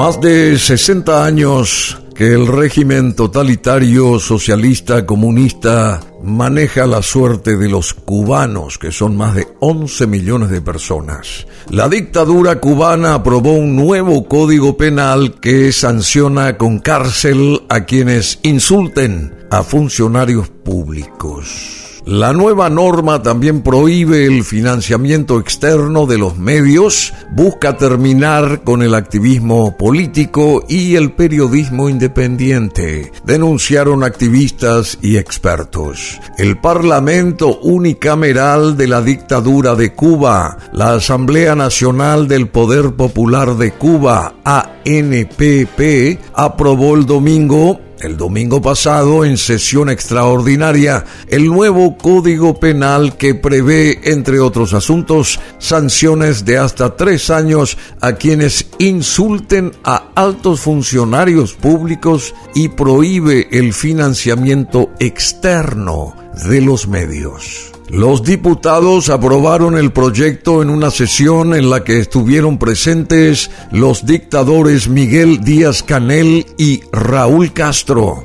Más de 60 años que el régimen totalitario socialista comunista maneja la suerte de los cubanos, que son más de 11 millones de personas. La dictadura cubana aprobó un nuevo código penal que sanciona con cárcel a quienes insulten a funcionarios públicos. La nueva norma también prohíbe el financiamiento externo de los medios, busca terminar con el activismo político y el periodismo independiente, denunciaron activistas y expertos. El Parlamento unicameral de la dictadura de Cuba, la Asamblea Nacional del Poder Popular de Cuba, ANPP, aprobó el domingo el domingo pasado, en sesión extraordinaria, el nuevo Código Penal que prevé, entre otros asuntos, sanciones de hasta tres años a quienes insulten a altos funcionarios públicos y prohíbe el financiamiento externo de los medios. Los diputados aprobaron el proyecto en una sesión en la que estuvieron presentes los dictadores Miguel Díaz Canel y Raúl Castro.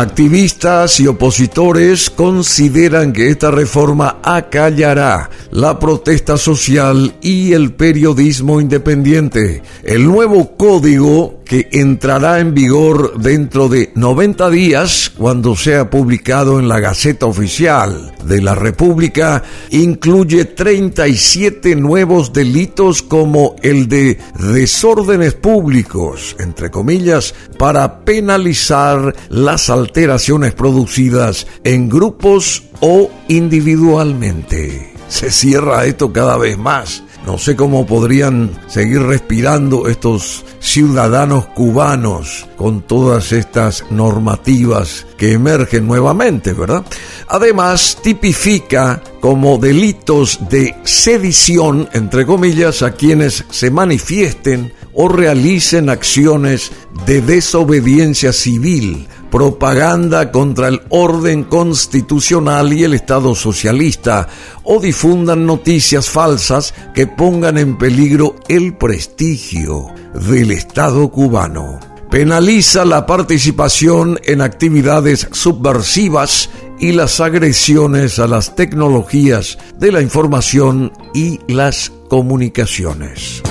Activistas y opositores consideran que esta reforma acallará la protesta social y el periodismo independiente. El nuevo código que entrará en vigor dentro de 90 días cuando sea publicado en la Gaceta Oficial de la República, incluye 37 nuevos delitos como el de desórdenes públicos, entre comillas, para penalizar las alteraciones producidas en grupos o individualmente. Se cierra esto cada vez más no sé cómo podrían seguir respirando estos ciudadanos cubanos con todas estas normativas que emergen nuevamente, ¿verdad? Además, tipifica como delitos de sedición, entre comillas, a quienes se manifiesten o realicen acciones de desobediencia civil propaganda contra el orden constitucional y el Estado socialista o difundan noticias falsas que pongan en peligro el prestigio del Estado cubano. Penaliza la participación en actividades subversivas y las agresiones a las tecnologías de la información y las comunicaciones.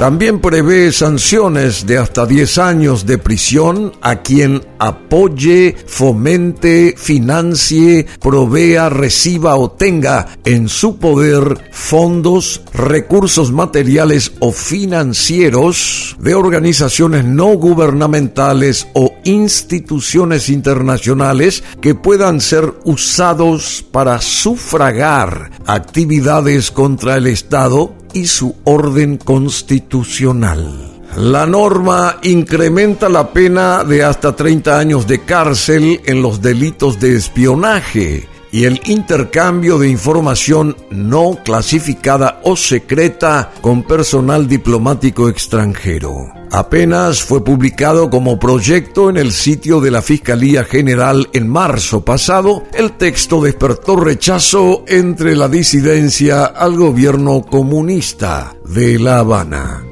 También prevé sanciones de hasta 10 años de prisión a quien apoye, fomente, financie, provea, reciba o tenga en su poder fondos, recursos materiales o financieros de organizaciones no gubernamentales o instituciones internacionales que puedan ser usados para sufragar actividades contra el Estado y su orden constitucional. La norma incrementa la pena de hasta 30 años de cárcel en los delitos de espionaje y el intercambio de información no clasificada o secreta con personal diplomático extranjero. Apenas fue publicado como proyecto en el sitio de la Fiscalía General en marzo pasado, el texto despertó rechazo entre la disidencia al gobierno comunista de La Habana.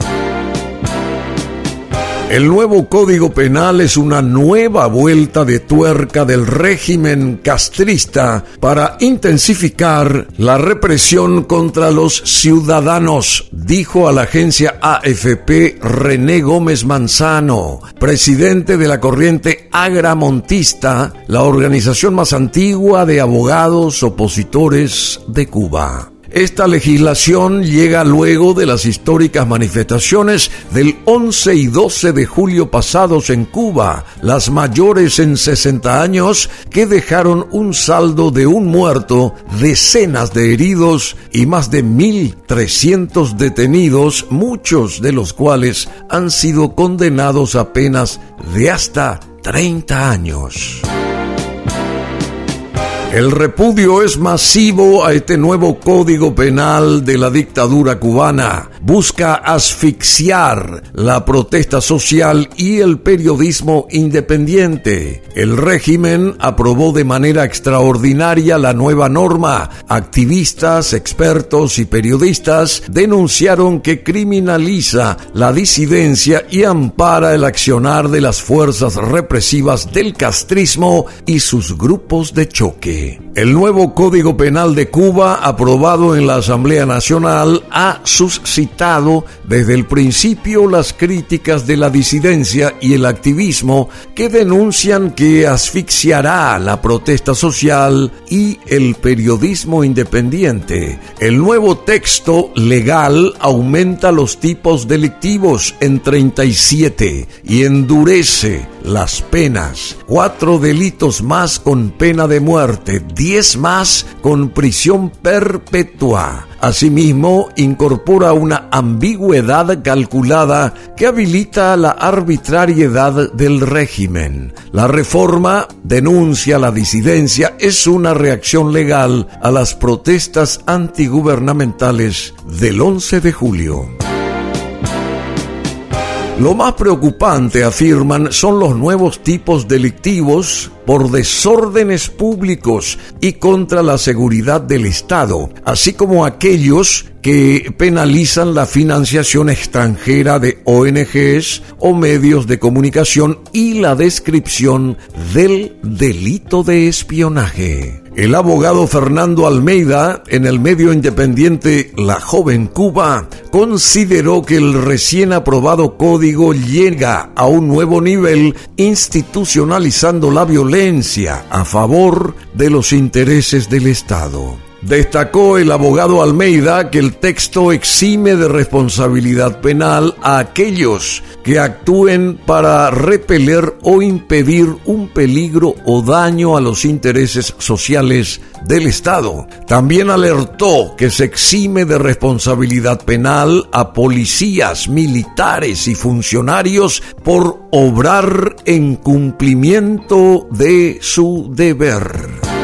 El nuevo Código Penal es una nueva vuelta de tuerca del régimen castrista para intensificar la represión contra los ciudadanos, dijo a la agencia AFP René Gómez Manzano, presidente de la corriente agramontista, la organización más antigua de abogados opositores de Cuba. Esta legislación llega luego de las históricas manifestaciones del 11 y 12 de julio pasados en Cuba, las mayores en 60 años, que dejaron un saldo de un muerto, decenas de heridos y más de 1.300 detenidos, muchos de los cuales han sido condenados a penas de hasta 30 años. El repudio es masivo a este nuevo código penal de la dictadura cubana. Busca asfixiar la protesta social y el periodismo independiente. El régimen aprobó de manera extraordinaria la nueva norma. Activistas, expertos y periodistas denunciaron que criminaliza la disidencia y ampara el accionar de las fuerzas represivas del castrismo y sus grupos de choque. El nuevo Código Penal de Cuba, aprobado en la Asamblea Nacional, ha suscitado desde el principio las críticas de la disidencia y el activismo que denuncian que asfixiará la protesta social y el periodismo independiente. El nuevo texto legal aumenta los tipos delictivos en 37 y endurece las penas. Cuatro delitos más con pena de muerte, diez más con prisión perpetua. Asimismo, incorpora una ambigüedad calculada que habilita la arbitrariedad del régimen. La reforma denuncia la disidencia, es una reacción legal a las protestas antigubernamentales del 11 de julio. Lo más preocupante, afirman, son los nuevos tipos delictivos por desórdenes públicos y contra la seguridad del Estado, así como aquellos que penalizan la financiación extranjera de ONGs o medios de comunicación y la descripción del delito de espionaje. El abogado Fernando Almeida, en el medio independiente La Joven Cuba, consideró que el recién aprobado código llega a un nuevo nivel institucionalizando la violencia a favor de los intereses del Estado. Destacó el abogado Almeida que el texto exime de responsabilidad penal a aquellos que actúen para repeler o impedir un peligro o daño a los intereses sociales del Estado. También alertó que se exime de responsabilidad penal a policías, militares y funcionarios por obrar en cumplimiento de su deber.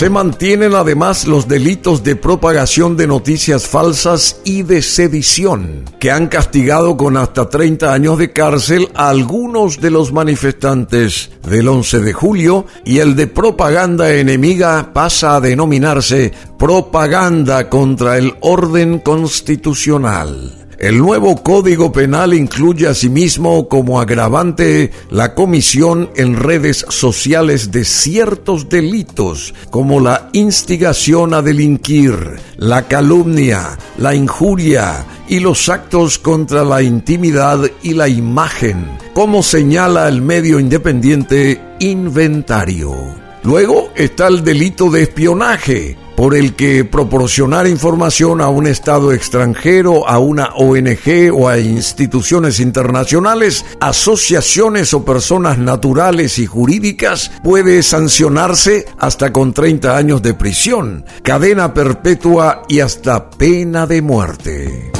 Se mantienen además los delitos de propagación de noticias falsas y de sedición, que han castigado con hasta 30 años de cárcel a algunos de los manifestantes del 11 de julio y el de propaganda enemiga pasa a denominarse propaganda contra el orden constitucional. El nuevo Código Penal incluye asimismo como agravante la comisión en redes sociales de ciertos delitos como la instigación a delinquir, la calumnia, la injuria y los actos contra la intimidad y la imagen, como señala el medio independiente Inventario. Luego está el delito de espionaje, por el que proporcionar información a un Estado extranjero, a una ONG o a instituciones internacionales, asociaciones o personas naturales y jurídicas puede sancionarse hasta con 30 años de prisión, cadena perpetua y hasta pena de muerte.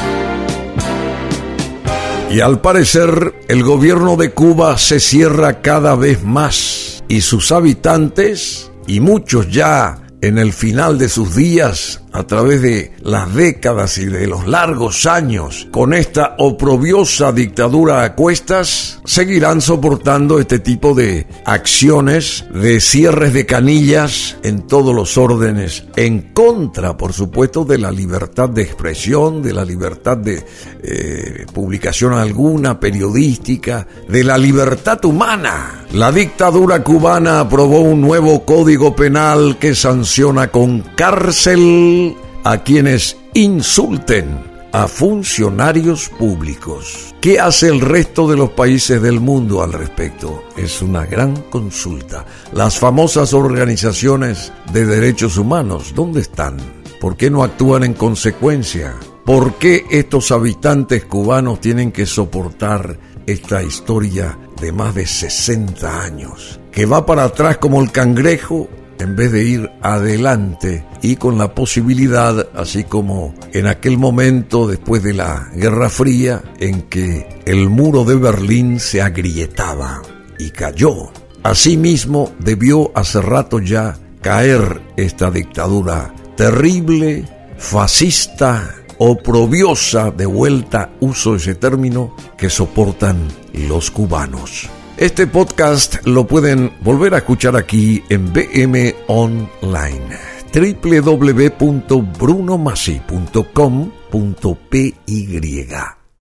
Y al parecer, el gobierno de Cuba se cierra cada vez más y sus habitantes, y muchos ya en el final de sus días, a través de las décadas y de los largos años, con esta oprobiosa dictadura a cuestas, seguirán soportando este tipo de acciones, de cierres de canillas en todos los órdenes, en contra, por supuesto, de la libertad de expresión, de la libertad de eh, publicación alguna, periodística, de la libertad humana. La dictadura cubana aprobó un nuevo código penal que sanciona con cárcel a quienes insulten a funcionarios públicos. ¿Qué hace el resto de los países del mundo al respecto? Es una gran consulta. Las famosas organizaciones de derechos humanos, ¿dónde están? ¿Por qué no actúan en consecuencia? ¿Por qué estos habitantes cubanos tienen que soportar esta historia de más de 60 años, que va para atrás como el cangrejo en vez de ir adelante y con la posibilidad, así como en aquel momento después de la Guerra Fría, en que el muro de Berlín se agrietaba y cayó. Asimismo, debió hace rato ya caer esta dictadura terrible, fascista, oprobiosa, de vuelta uso ese término, que soportan los cubanos. Este podcast lo pueden volver a escuchar aquí en BM Online www.brunomasi.com.py